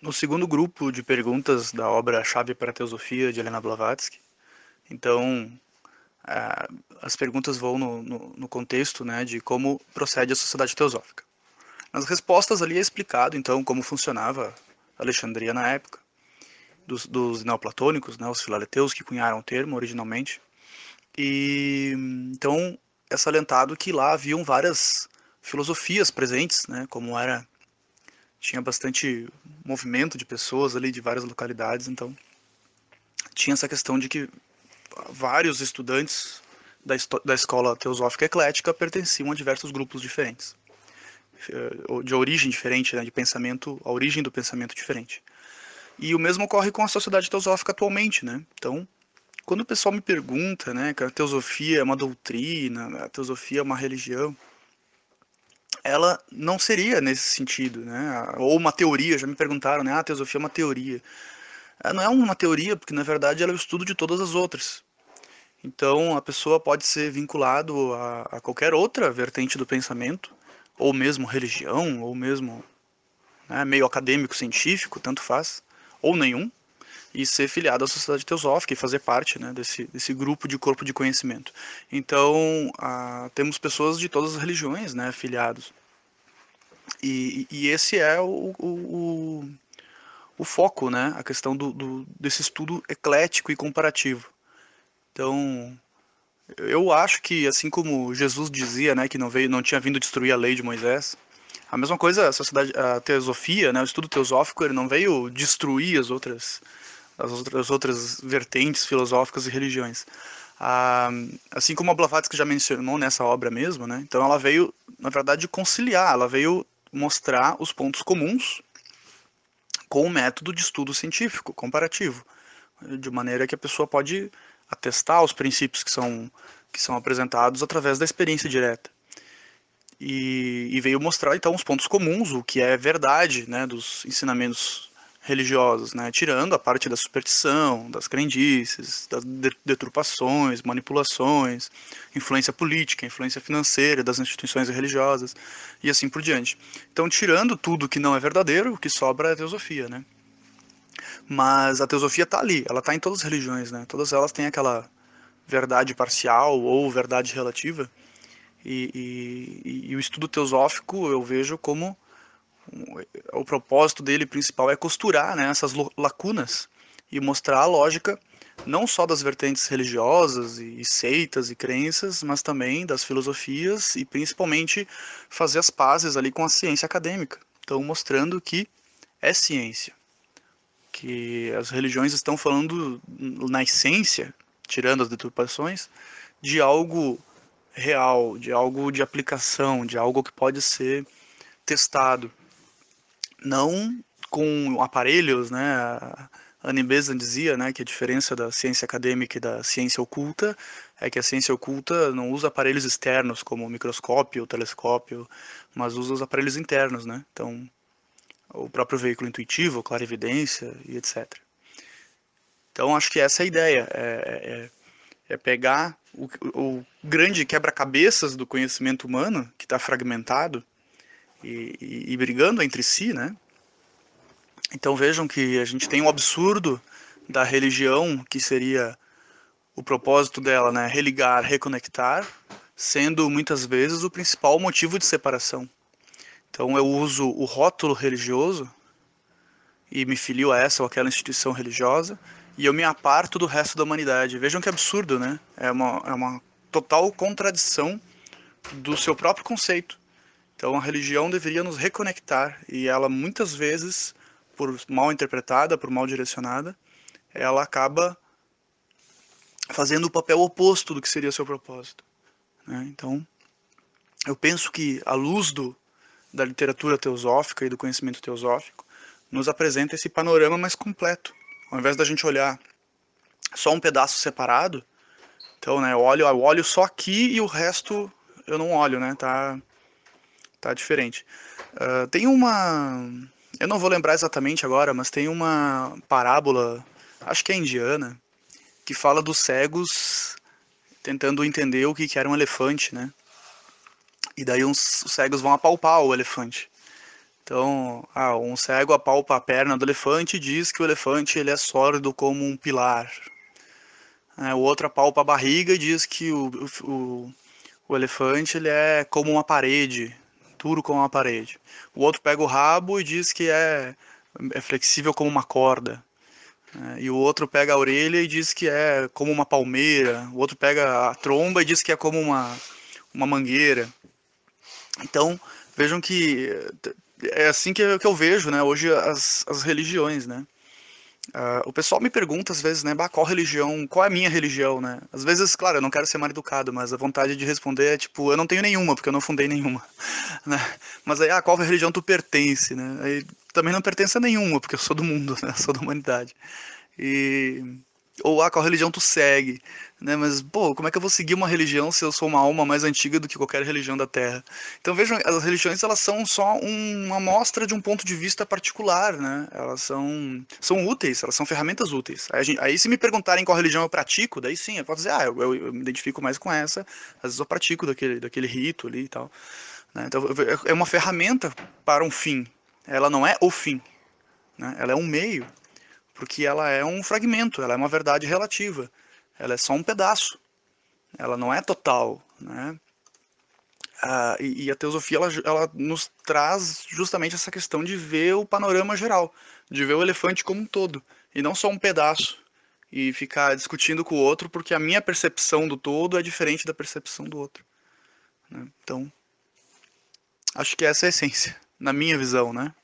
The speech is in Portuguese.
no segundo grupo de perguntas da obra Chave para a Teosofia de Helena Blavatsky. Então, as perguntas vão no, no, no, contexto né, de como procede a sociedade teosófica. Nas respostas ali é explicado, então, como funcionava Alexandria na época, dos, dos neoplatônicos, né, os filaleteus que cunharam o termo originalmente. E então é salientado que lá haviam várias filosofias presentes, né, como era tinha bastante movimento de pessoas ali de várias localidades, então tinha essa questão de que vários estudantes da, da escola teosófica eclética pertenciam a diversos grupos diferentes, eh, de origem diferente, né, de pensamento, a origem do pensamento diferente. E o mesmo ocorre com a sociedade teosófica atualmente, né? Então, quando o pessoal me pergunta, né, que a teosofia é uma doutrina, a teosofia é uma religião, ela não seria nesse sentido, né? Ou uma teoria, já me perguntaram, né? Ah, a teosofia é uma teoria. Ela não é uma teoria, porque na verdade ela é o estudo de todas as outras. Então a pessoa pode ser vinculado a, a qualquer outra vertente do pensamento, ou mesmo religião, ou mesmo né, meio acadêmico, científico, tanto faz, ou nenhum, e ser filiado à sociedade teosófica e fazer parte né, desse, desse grupo de corpo de conhecimento. Então, ah, temos pessoas de todas as religiões né, filiados. E, e esse é o, o, o, o, foco, né, a questão do, do, desse estudo eclético e comparativo. Então, eu acho que, assim como Jesus dizia né, que não, veio, não tinha vindo destruir a lei de Moisés, a mesma coisa a sociedade, a teosofia, né, o estudo teosófico, ele não veio destruir as outras as outras, vertentes filosóficas e religiões. Ah, assim como a Blavatsky já mencionou nessa obra mesmo, né? Então ela veio, na verdade, conciliar, ela veio mostrar os pontos comuns com o método de estudo científico comparativo, de maneira que a pessoa pode atestar os princípios que são que são apresentados através da experiência direta. E, e veio mostrar então os pontos comuns, o que é verdade, né, dos ensinamentos religiosos, né? tirando a parte da superstição, das crendices, das deturpações, manipulações, influência política, influência financeira das instituições religiosas e assim por diante. Então, tirando tudo que não é verdadeiro, o que sobra é a teosofia, né? Mas a teosofia está ali, ela está em todas as religiões, né? Todas elas têm aquela verdade parcial ou verdade relativa. E, e, e o estudo teosófico eu vejo como o propósito dele principal é costurar né, essas lacunas e mostrar a lógica não só das vertentes religiosas e seitas e crenças, mas também das filosofias e principalmente fazer as pazes ali com a ciência acadêmica. Então, mostrando que é ciência, que as religiões estão falando na essência, tirando as deturpações, de algo real, de algo de aplicação, de algo que pode ser testado não com aparelhos, né? A Annie Besant dizia, né, que a diferença da ciência acadêmica e da ciência oculta é que a ciência oculta não usa aparelhos externos como o microscópio, o telescópio, mas usa os aparelhos internos, né? Então, o próprio veículo intuitivo, clarividência e etc. Então, acho que essa é a ideia, é, é, é pegar o, o grande quebra-cabeças do conhecimento humano, que está fragmentado, e, e, e brigando entre si, né? Então vejam que a gente tem um absurdo da religião, que seria o propósito dela, né? Religar, reconectar, sendo muitas vezes o principal motivo de separação. Então eu uso o rótulo religioso e me filio a essa ou aquela instituição religiosa e eu me aparto do resto da humanidade. Vejam que absurdo, né? É uma, é uma total contradição do seu próprio conceito. Então a religião deveria nos reconectar e ela muitas vezes, por mal interpretada, por mal direcionada, ela acaba fazendo o papel oposto do que seria seu propósito. Né? Então, eu penso que a luz do, da literatura teosófica e do conhecimento teosófico nos apresenta esse panorama mais completo. Ao invés da gente olhar só um pedaço separado, então, né, eu olho, eu olho só aqui e o resto eu não olho, né? Tá tá diferente. Uh, tem uma. Eu não vou lembrar exatamente agora, mas tem uma parábola, acho que é indiana, que fala dos cegos tentando entender o que, que era um elefante, né? E daí uns, os cegos vão apalpar o elefante. Então, ah, um cego apalpa a perna do elefante e diz que o elefante ele é sólido como um pilar. É, o outro apalpa a barriga e diz que o, o, o elefante ele é como uma parede, duro como uma parede. O outro pega o rabo e diz que é, é flexível como uma corda. É, e o outro pega a orelha e diz que é como uma palmeira. O outro pega a tromba e diz que é como uma, uma mangueira. Então, vejam que é assim que eu, que eu vejo, né, hoje as, as religiões, né. Uh, o pessoal me pergunta às vezes, né, bah, qual religião, qual é a minha religião, né? Às vezes, claro, eu não quero ser mal educado, mas a vontade de responder é tipo, eu não tenho nenhuma, porque eu não fundei nenhuma, né? Mas aí, ah, qual religião tu pertence, né? Aí também não pertence a nenhuma, porque eu sou do mundo, né? Sou da humanidade. E ou ah, qual religião tu segue, né? Mas, pô, como é que eu vou seguir uma religião se eu sou uma alma mais antiga do que qualquer religião da Terra? Então vejam, as religiões elas são só uma amostra de um ponto de vista particular, né? Elas são, são úteis, elas são ferramentas úteis. Aí, gente, aí se me perguntarem qual religião eu pratico, daí sim, eu posso dizer, ah, eu, eu, eu me identifico mais com essa, às vezes eu pratico daquele, daquele rito ali e tal. Né? Então é uma ferramenta para um fim, ela não é o fim, né? ela é um meio porque ela é um fragmento, ela é uma verdade relativa, ela é só um pedaço, ela não é total, né? Ah, e, e, a teosofia ela, ela nos traz justamente essa questão de ver o panorama geral, de ver o elefante como um todo, e não só um pedaço, e ficar discutindo com o outro porque a minha percepção do todo é diferente da percepção do outro. Né? Então, acho que essa é a essência, na minha visão, né?